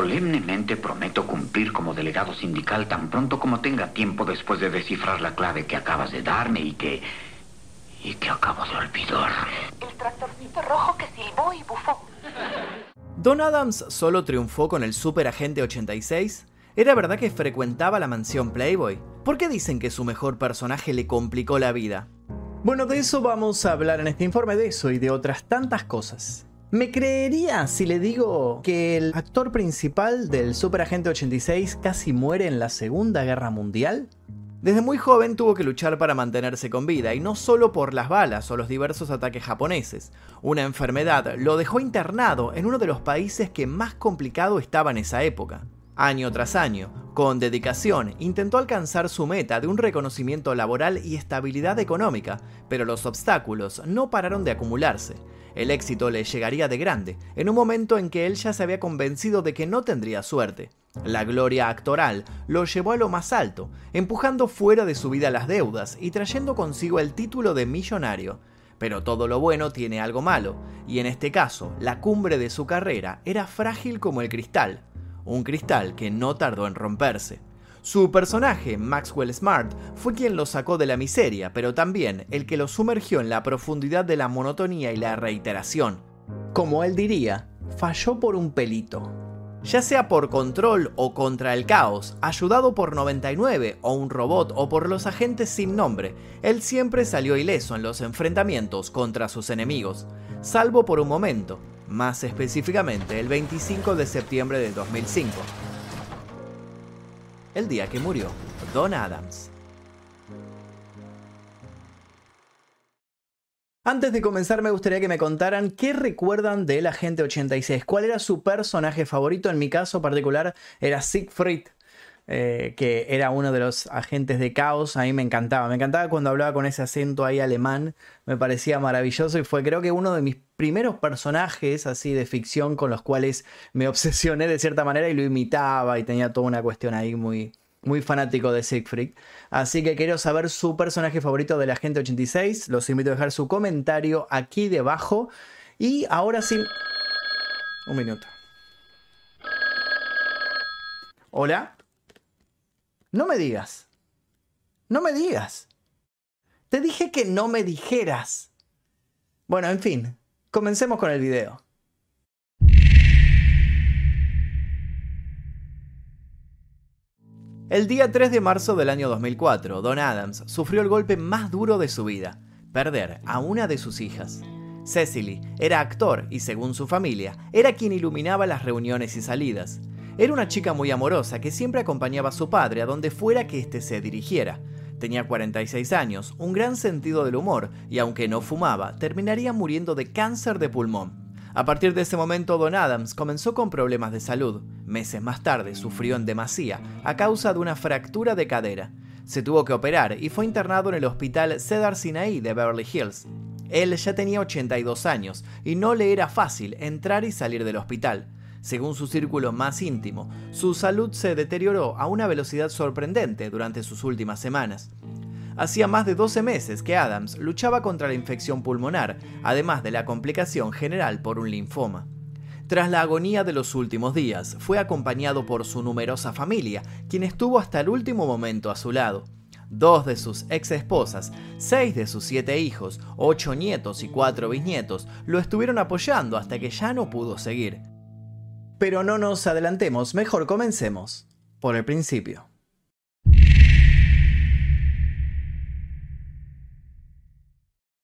Solemnemente prometo cumplir como delegado sindical tan pronto como tenga tiempo después de descifrar la clave que acabas de darme y que... y que acabo de olvidar. El tractorcito rojo que silbó y bufó. ¿Don Adams solo triunfó con el Super Agente 86? ¿Era verdad que frecuentaba la mansión Playboy? ¿Por qué dicen que su mejor personaje le complicó la vida? Bueno, de eso vamos a hablar en este informe, de eso y de otras tantas cosas. ¿Me creería si le digo que el actor principal del Super Agente 86 casi muere en la Segunda Guerra Mundial? Desde muy joven tuvo que luchar para mantenerse con vida, y no solo por las balas o los diversos ataques japoneses. Una enfermedad lo dejó internado en uno de los países que más complicado estaba en esa época. Año tras año, con dedicación, intentó alcanzar su meta de un reconocimiento laboral y estabilidad económica, pero los obstáculos no pararon de acumularse. El éxito le llegaría de grande, en un momento en que él ya se había convencido de que no tendría suerte. La gloria actoral lo llevó a lo más alto, empujando fuera de su vida las deudas y trayendo consigo el título de millonario. Pero todo lo bueno tiene algo malo, y en este caso, la cumbre de su carrera era frágil como el cristal, un cristal que no tardó en romperse. Su personaje, Maxwell Smart, fue quien lo sacó de la miseria, pero también el que lo sumergió en la profundidad de la monotonía y la reiteración. Como él diría, falló por un pelito. Ya sea por control o contra el caos, ayudado por 99 o un robot o por los agentes sin nombre, él siempre salió ileso en los enfrentamientos contra sus enemigos, salvo por un momento, más específicamente el 25 de septiembre de 2005, el día que murió Don Adams. Antes de comenzar me gustaría que me contaran qué recuerdan del Agente 86, cuál era su personaje favorito, en mi caso particular era Siegfried eh, que era uno de los agentes de caos, a mí me encantaba. Me encantaba cuando hablaba con ese acento ahí alemán, me parecía maravilloso y fue creo que uno de mis primeros personajes así de ficción con los cuales me obsesioné de cierta manera y lo imitaba y tenía toda una cuestión ahí muy, muy fanático de Siegfried. Así que quiero saber su personaje favorito de la Agente 86. Los invito a dejar su comentario aquí debajo. Y ahora sí... Un minuto. Hola. No me digas. No me digas. Te dije que no me dijeras. Bueno, en fin, comencemos con el video. El día 3 de marzo del año 2004, Don Adams sufrió el golpe más duro de su vida, perder a una de sus hijas. Cecily era actor y según su familia, era quien iluminaba las reuniones y salidas. Era una chica muy amorosa que siempre acompañaba a su padre a donde fuera que éste se dirigiera. Tenía 46 años, un gran sentido del humor y aunque no fumaba, terminaría muriendo de cáncer de pulmón. A partir de ese momento, Don Adams comenzó con problemas de salud. Meses más tarde sufrió en demasía a causa de una fractura de cadera. Se tuvo que operar y fue internado en el hospital Cedar Sinai de Beverly Hills. Él ya tenía 82 años y no le era fácil entrar y salir del hospital. Según su círculo más íntimo, su salud se deterioró a una velocidad sorprendente durante sus últimas semanas. Hacía más de 12 meses que Adams luchaba contra la infección pulmonar, además de la complicación general por un linfoma. Tras la agonía de los últimos días, fue acompañado por su numerosa familia, quien estuvo hasta el último momento a su lado. Dos de sus ex esposas, seis de sus siete hijos, ocho nietos y cuatro bisnietos lo estuvieron apoyando hasta que ya no pudo seguir. Pero no nos adelantemos, mejor comencemos por el principio.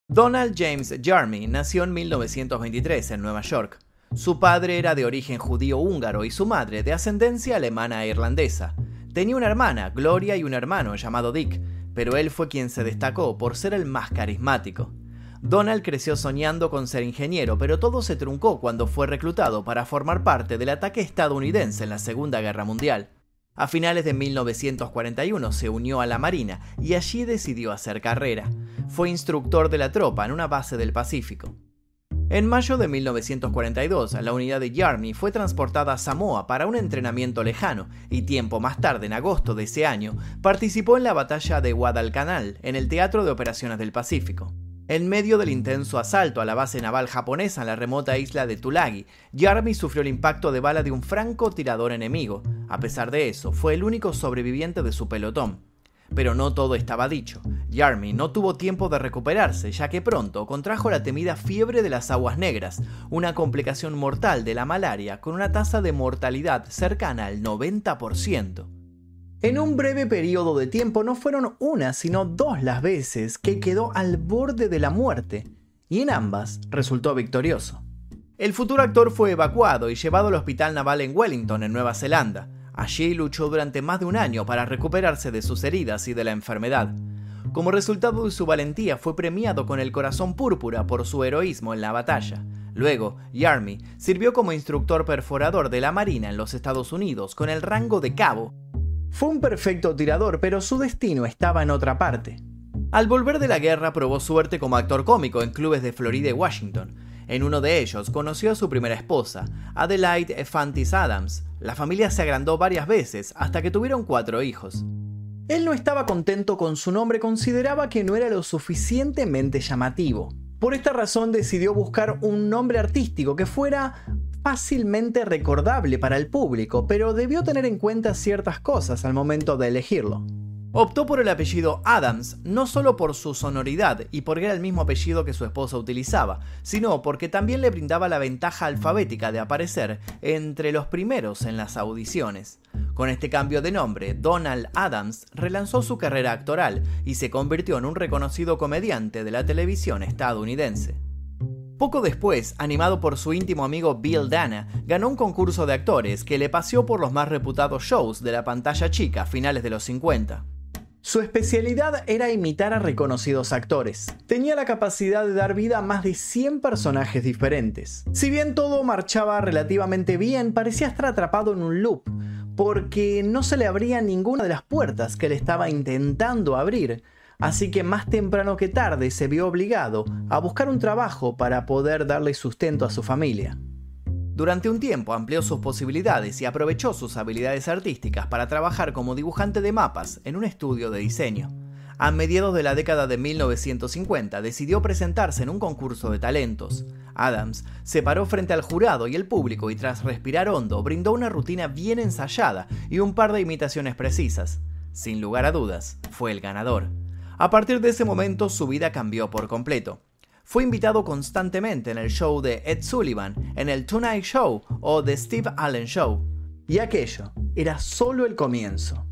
Donald James Jarmy nació en 1923 en Nueva York. Su padre era de origen judío húngaro y su madre de ascendencia alemana e irlandesa. Tenía una hermana, Gloria, y un hermano llamado Dick, pero él fue quien se destacó por ser el más carismático. Donald creció soñando con ser ingeniero, pero todo se truncó cuando fue reclutado para formar parte del ataque estadounidense en la Segunda Guerra Mundial. A finales de 1941 se unió a la Marina y allí decidió hacer carrera. Fue instructor de la tropa en una base del Pacífico. En mayo de 1942, la unidad de Yarmy fue transportada a Samoa para un entrenamiento lejano y tiempo más tarde, en agosto de ese año, participó en la batalla de Guadalcanal en el Teatro de Operaciones del Pacífico. En medio del intenso asalto a la base naval japonesa en la remota isla de Tulagi, Yarmy sufrió el impacto de bala de un francotirador enemigo. A pesar de eso, fue el único sobreviviente de su pelotón. Pero no todo estaba dicho. Yarmy no tuvo tiempo de recuperarse, ya que pronto contrajo la temida fiebre de las aguas negras, una complicación mortal de la malaria con una tasa de mortalidad cercana al 90%. En un breve periodo de tiempo no fueron una, sino dos las veces que quedó al borde de la muerte, y en ambas resultó victorioso. El futuro actor fue evacuado y llevado al Hospital Naval en Wellington, en Nueva Zelanda, Allí luchó durante más de un año para recuperarse de sus heridas y de la enfermedad. Como resultado de su valentía fue premiado con el corazón púrpura por su heroísmo en la batalla. Luego, Yarmy sirvió como instructor perforador de la Marina en los Estados Unidos con el rango de cabo. Fue un perfecto tirador, pero su destino estaba en otra parte. Al volver de la guerra probó suerte como actor cómico en clubes de Florida y Washington, en uno de ellos conoció a su primera esposa, Adelaide Fantis Adams. La familia se agrandó varias veces hasta que tuvieron cuatro hijos. Él no estaba contento con su nombre, consideraba que no era lo suficientemente llamativo. Por esta razón decidió buscar un nombre artístico que fuera fácilmente recordable para el público, pero debió tener en cuenta ciertas cosas al momento de elegirlo. Optó por el apellido Adams no solo por su sonoridad y porque era el mismo apellido que su esposa utilizaba, sino porque también le brindaba la ventaja alfabética de aparecer entre los primeros en las audiciones. Con este cambio de nombre, Donald Adams relanzó su carrera actoral y se convirtió en un reconocido comediante de la televisión estadounidense. Poco después, animado por su íntimo amigo Bill Dana, ganó un concurso de actores que le paseó por los más reputados shows de la pantalla chica a finales de los 50. Su especialidad era imitar a reconocidos actores. Tenía la capacidad de dar vida a más de 100 personajes diferentes. Si bien todo marchaba relativamente bien, parecía estar atrapado en un loop, porque no se le abría ninguna de las puertas que le estaba intentando abrir, así que más temprano que tarde se vio obligado a buscar un trabajo para poder darle sustento a su familia. Durante un tiempo amplió sus posibilidades y aprovechó sus habilidades artísticas para trabajar como dibujante de mapas en un estudio de diseño. A mediados de la década de 1950 decidió presentarse en un concurso de talentos. Adams se paró frente al jurado y el público y tras respirar hondo brindó una rutina bien ensayada y un par de imitaciones precisas. Sin lugar a dudas, fue el ganador. A partir de ese momento su vida cambió por completo fue invitado constantemente en el show de Ed Sullivan, en el Tonight Show o The Steve Allen Show. Y aquello era solo el comienzo.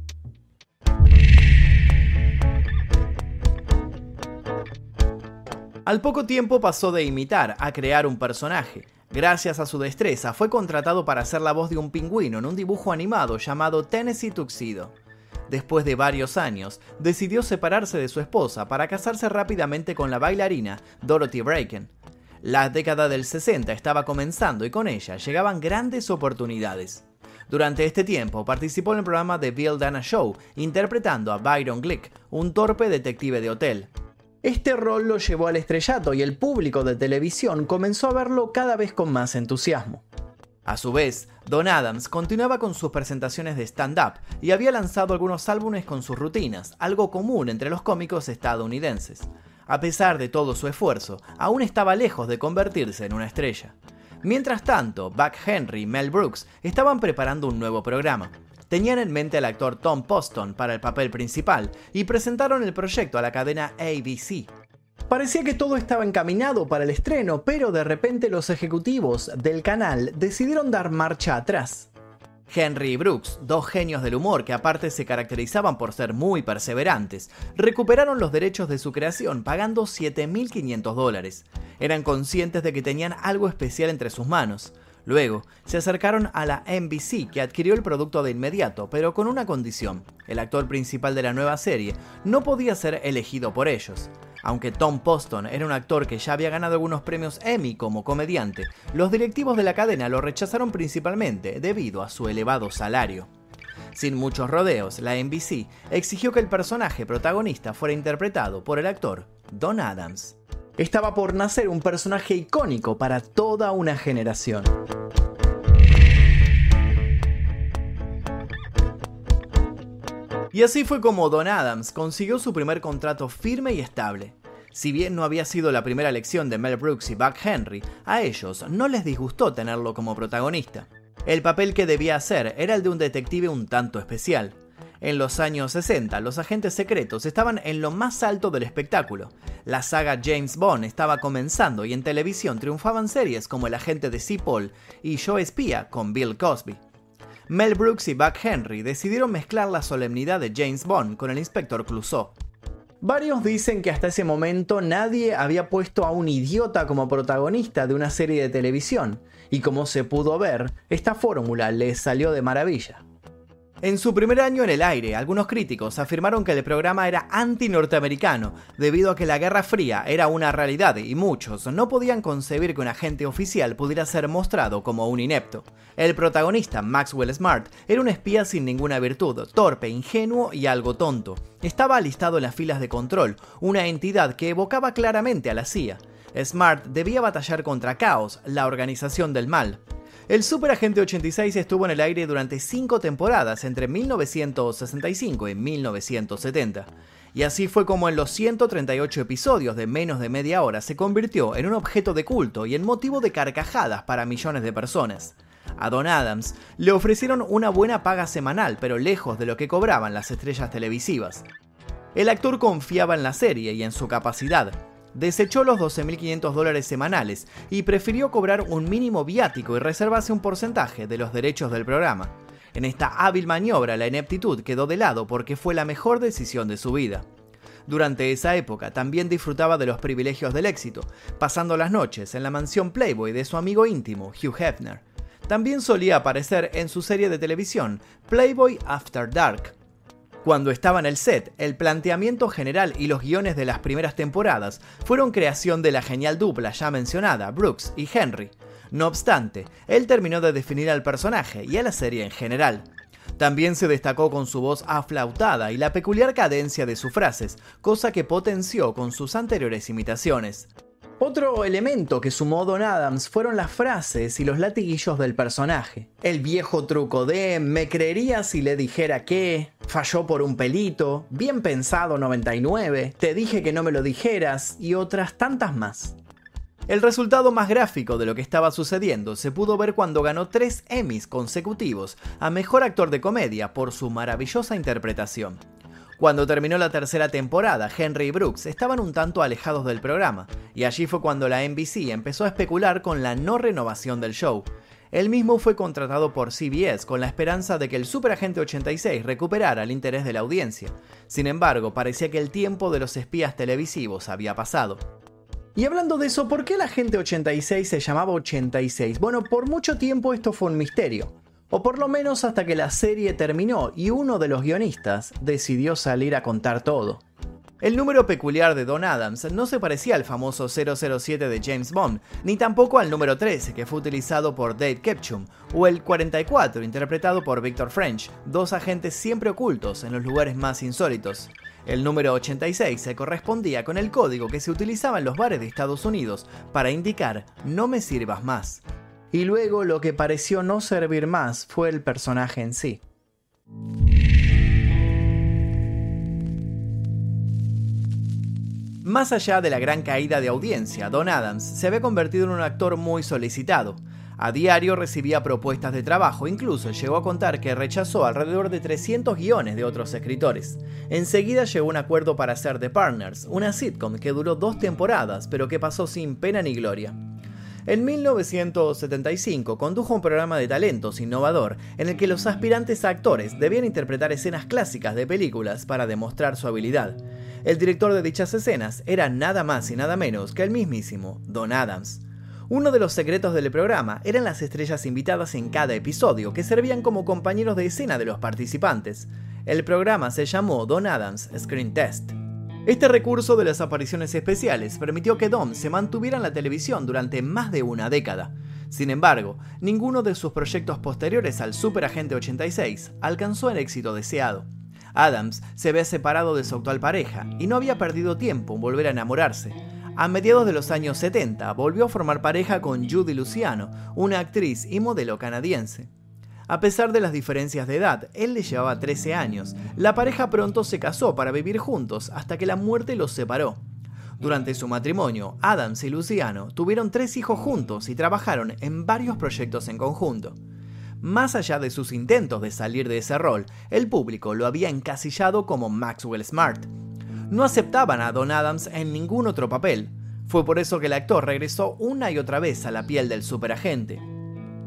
Al poco tiempo pasó de imitar a crear un personaje. Gracias a su destreza fue contratado para hacer la voz de un pingüino en un dibujo animado llamado Tennessee Tuxedo. Después de varios años, decidió separarse de su esposa para casarse rápidamente con la bailarina Dorothy Braken. La década del 60 estaba comenzando y con ella llegaban grandes oportunidades. Durante este tiempo participó en el programa The Bill Dana Show, interpretando a Byron Glick, un torpe detective de hotel. Este rol lo llevó al estrellato y el público de televisión comenzó a verlo cada vez con más entusiasmo. A su vez, Don Adams continuaba con sus presentaciones de stand-up y había lanzado algunos álbumes con sus rutinas, algo común entre los cómicos estadounidenses. A pesar de todo su esfuerzo, aún estaba lejos de convertirse en una estrella. Mientras tanto, Buck Henry y Mel Brooks estaban preparando un nuevo programa. Tenían en mente al actor Tom Poston para el papel principal y presentaron el proyecto a la cadena ABC. Parecía que todo estaba encaminado para el estreno, pero de repente los ejecutivos del canal decidieron dar marcha atrás. Henry y Brooks, dos genios del humor que aparte se caracterizaban por ser muy perseverantes, recuperaron los derechos de su creación pagando 7.500 dólares. Eran conscientes de que tenían algo especial entre sus manos. Luego, se acercaron a la NBC que adquirió el producto de inmediato, pero con una condición. El actor principal de la nueva serie no podía ser elegido por ellos. Aunque Tom Poston era un actor que ya había ganado algunos premios Emmy como comediante, los directivos de la cadena lo rechazaron principalmente debido a su elevado salario. Sin muchos rodeos, la NBC exigió que el personaje protagonista fuera interpretado por el actor Don Adams. Estaba por nacer un personaje icónico para toda una generación. Y así fue como Don Adams consiguió su primer contrato firme y estable. Si bien no había sido la primera elección de Mel Brooks y Buck Henry, a ellos no les disgustó tenerlo como protagonista. El papel que debía hacer era el de un detective un tanto especial. En los años 60, los agentes secretos estaban en lo más alto del espectáculo. La saga James Bond estaba comenzando y en televisión triunfaban series como El agente de Paul y Yo espía con Bill Cosby. Mel Brooks y Buck Henry decidieron mezclar la solemnidad de James Bond con el inspector Clouseau. Varios dicen que hasta ese momento nadie había puesto a un idiota como protagonista de una serie de televisión, y como se pudo ver, esta fórmula les salió de maravilla. En su primer año en el aire, algunos críticos afirmaron que el programa era anti-norteamericano, debido a que la Guerra Fría era una realidad y muchos no podían concebir que un agente oficial pudiera ser mostrado como un inepto. El protagonista, Maxwell Smart, era un espía sin ninguna virtud, torpe, ingenuo y algo tonto. Estaba alistado en las filas de control, una entidad que evocaba claramente a la CIA. Smart debía batallar contra Caos, la organización del mal. El Super Agente 86 estuvo en el aire durante cinco temporadas entre 1965 y 1970. Y así fue como en los 138 episodios de menos de media hora se convirtió en un objeto de culto y en motivo de carcajadas para millones de personas. A Don Adams le ofrecieron una buena paga semanal, pero lejos de lo que cobraban las estrellas televisivas. El actor confiaba en la serie y en su capacidad, desechó los 12.500 dólares semanales y prefirió cobrar un mínimo viático y reservarse un porcentaje de los derechos del programa. En esta hábil maniobra la ineptitud quedó de lado porque fue la mejor decisión de su vida. Durante esa época también disfrutaba de los privilegios del éxito, pasando las noches en la mansión Playboy de su amigo íntimo, Hugh Hefner. También solía aparecer en su serie de televisión, Playboy After Dark, cuando estaba en el set, el planteamiento general y los guiones de las primeras temporadas fueron creación de la genial dupla ya mencionada, Brooks y Henry. No obstante, él terminó de definir al personaje y a la serie en general. También se destacó con su voz aflautada y la peculiar cadencia de sus frases, cosa que potenció con sus anteriores imitaciones. Otro elemento que sumó Don Adams fueron las frases y los latiguillos del personaje. El viejo truco de me creería si le dijera que, falló por un pelito, bien pensado 99, te dije que no me lo dijeras y otras tantas más. El resultado más gráfico de lo que estaba sucediendo se pudo ver cuando ganó tres Emmys consecutivos a Mejor Actor de Comedia por su maravillosa interpretación. Cuando terminó la tercera temporada, Henry y Brooks estaban un tanto alejados del programa, y allí fue cuando la NBC empezó a especular con la no renovación del show. Él mismo fue contratado por CBS con la esperanza de que el Superagente 86 recuperara el interés de la audiencia. Sin embargo, parecía que el tiempo de los espías televisivos había pasado. Y hablando de eso, ¿por qué el Agente 86 se llamaba 86? Bueno, por mucho tiempo esto fue un misterio o por lo menos hasta que la serie terminó y uno de los guionistas decidió salir a contar todo. El número peculiar de Don Adams no se parecía al famoso 007 de James Bond, ni tampoco al número 13 que fue utilizado por Dave Ketchum, o el 44 interpretado por Victor French, dos agentes siempre ocultos en los lugares más insólitos. El número 86 se correspondía con el código que se utilizaba en los bares de Estados Unidos para indicar no me sirvas más y luego lo que pareció no servir más fue el personaje en sí. Más allá de la gran caída de audiencia, Don Adams se había convertido en un actor muy solicitado. A diario recibía propuestas de trabajo, incluso llegó a contar que rechazó alrededor de 300 guiones de otros escritores. Enseguida llegó un acuerdo para hacer The Partners, una sitcom que duró dos temporadas, pero que pasó sin pena ni gloria. En 1975 condujo un programa de talentos innovador en el que los aspirantes a actores debían interpretar escenas clásicas de películas para demostrar su habilidad. El director de dichas escenas era nada más y nada menos que el mismísimo Don Adams. Uno de los secretos del programa eran las estrellas invitadas en cada episodio, que servían como compañeros de escena de los participantes. El programa se llamó Don Adams Screen Test. Este recurso de las apariciones especiales permitió que Dom se mantuviera en la televisión durante más de una década. Sin embargo, ninguno de sus proyectos posteriores al Super Agente 86 alcanzó el éxito deseado. Adams se había separado de su actual pareja y no había perdido tiempo en volver a enamorarse. A mediados de los años 70 volvió a formar pareja con Judy Luciano, una actriz y modelo canadiense. A pesar de las diferencias de edad, él le llevaba 13 años. La pareja pronto se casó para vivir juntos hasta que la muerte los separó. Durante su matrimonio, Adams y Luciano tuvieron tres hijos juntos y trabajaron en varios proyectos en conjunto. Más allá de sus intentos de salir de ese rol, el público lo había encasillado como Maxwell Smart. No aceptaban a Don Adams en ningún otro papel. Fue por eso que el actor regresó una y otra vez a la piel del superagente.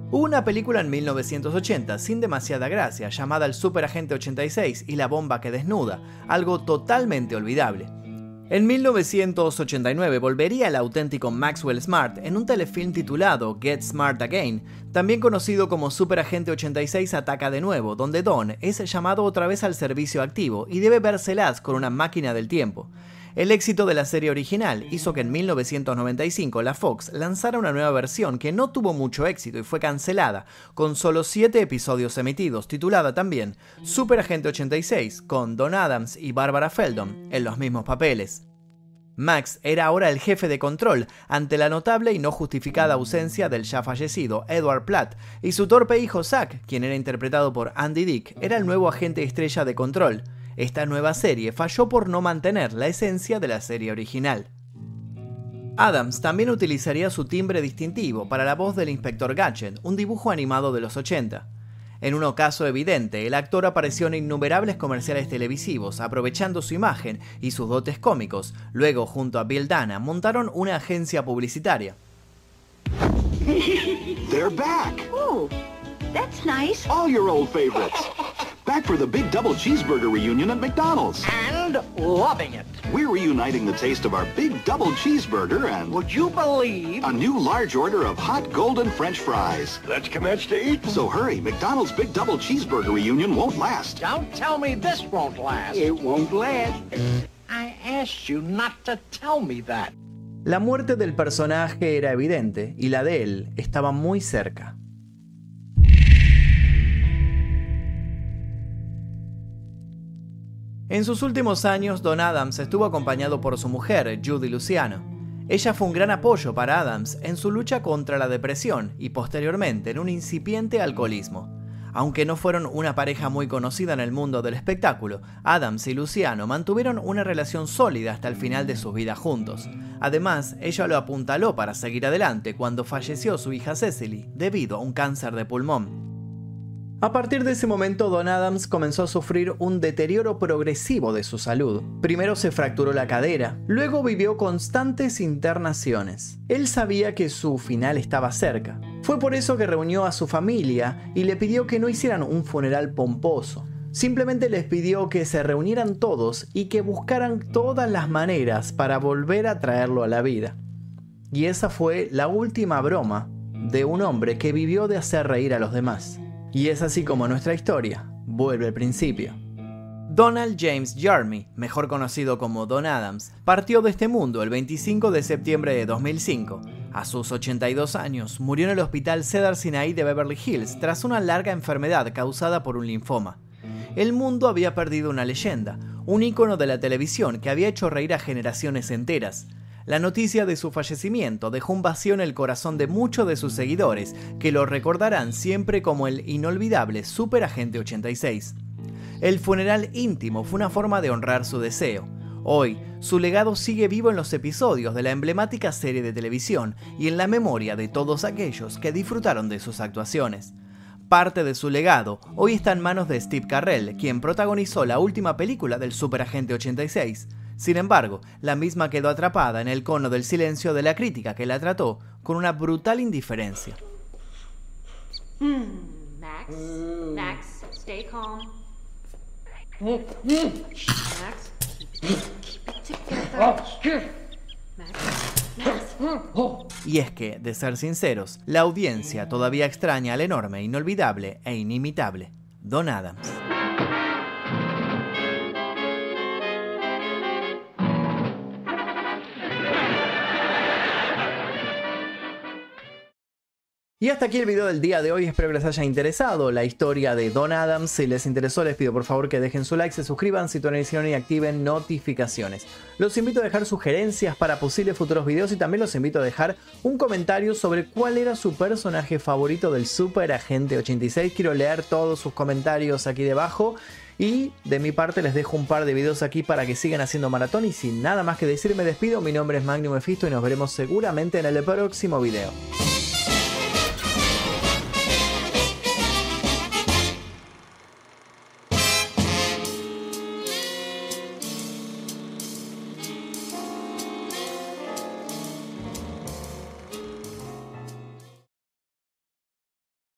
Hubo una película en 1980 sin demasiada gracia llamada El Superagente 86 y la bomba que desnuda, algo totalmente olvidable. En 1989 volvería el auténtico Maxwell Smart en un telefilm titulado Get Smart Again, también conocido como Super Agente 86 Ataca de nuevo, donde Don es llamado otra vez al servicio activo y debe vérselas con una máquina del tiempo. El éxito de la serie original hizo que en 1995 la Fox lanzara una nueva versión que no tuvo mucho éxito y fue cancelada, con solo 7 episodios emitidos, titulada también Super Agente 86, con Don Adams y Barbara Feldon en los mismos papeles. Max era ahora el jefe de control ante la notable y no justificada ausencia del ya fallecido Edward Platt, y su torpe hijo Zack, quien era interpretado por Andy Dick, era el nuevo agente estrella de control. Esta nueva serie falló por no mantener la esencia de la serie original. Adams también utilizaría su timbre distintivo para la voz del Inspector Gadget, un dibujo animado de los 80. En un ocaso evidente, el actor apareció en innumerables comerciales televisivos, aprovechando su imagen y sus dotes cómicos. Luego, junto a Bill Dana, montaron una agencia publicitaria. They're back. Ooh, that's nice. All your old favorites. Back for the big double cheeseburger reunion at McDonald's. and loving it. We're reuniting the taste of our big double cheeseburger and Would you believe? a new large order of hot golden french fries. Let's commence to eat. So hurry, McDonald's big double cheeseburger reunion won't last. Don't tell me this won't last. It won't last. I asked you not to tell me that. La muerte del personaje era evidente y la de él estaba muy cerca. En sus últimos años, Don Adams estuvo acompañado por su mujer, Judy Luciano. Ella fue un gran apoyo para Adams en su lucha contra la depresión y posteriormente en un incipiente alcoholismo. Aunque no fueron una pareja muy conocida en el mundo del espectáculo, Adams y Luciano mantuvieron una relación sólida hasta el final de sus vidas juntos. Además, ella lo apuntaló para seguir adelante cuando falleció su hija Cecily debido a un cáncer de pulmón. A partir de ese momento, Don Adams comenzó a sufrir un deterioro progresivo de su salud. Primero se fracturó la cadera, luego vivió constantes internaciones. Él sabía que su final estaba cerca. Fue por eso que reunió a su familia y le pidió que no hicieran un funeral pomposo. Simplemente les pidió que se reunieran todos y que buscaran todas las maneras para volver a traerlo a la vida. Y esa fue la última broma de un hombre que vivió de hacer reír a los demás. Y es así como nuestra historia vuelve al principio. Donald James Jarmy, mejor conocido como Don Adams, partió de este mundo el 25 de septiembre de 2005. A sus 82 años, murió en el hospital Cedar Sinai de Beverly Hills tras una larga enfermedad causada por un linfoma. El mundo había perdido una leyenda, un ícono de la televisión que había hecho reír a generaciones enteras. La noticia de su fallecimiento dejó un vacío en el corazón de muchos de sus seguidores, que lo recordarán siempre como el inolvidable Super Agente 86. El funeral íntimo fue una forma de honrar su deseo. Hoy, su legado sigue vivo en los episodios de la emblemática serie de televisión y en la memoria de todos aquellos que disfrutaron de sus actuaciones. Parte de su legado hoy está en manos de Steve Carrell, quien protagonizó la última película del Superagente 86. Sin embargo, la misma quedó atrapada en el cono del silencio de la crítica que la trató con una brutal indiferencia. Max, Max, stay calm. Max, Max. Y es que, de ser sinceros, la audiencia todavía extraña al enorme, inolvidable e inimitable Don Adams. Y hasta aquí el video del día de hoy, espero que les haya interesado la historia de Don Adams. Si les interesó les pido por favor que dejen su like, se suscriban si todavía no hicieron y activen notificaciones. Los invito a dejar sugerencias para posibles futuros videos y también los invito a dejar un comentario sobre cuál era su personaje favorito del Super Agente 86. Quiero leer todos sus comentarios aquí debajo. Y de mi parte les dejo un par de videos aquí para que sigan haciendo maratón y sin nada más que decir me despido. Mi nombre es Magnum Mephisto y nos veremos seguramente en el próximo video.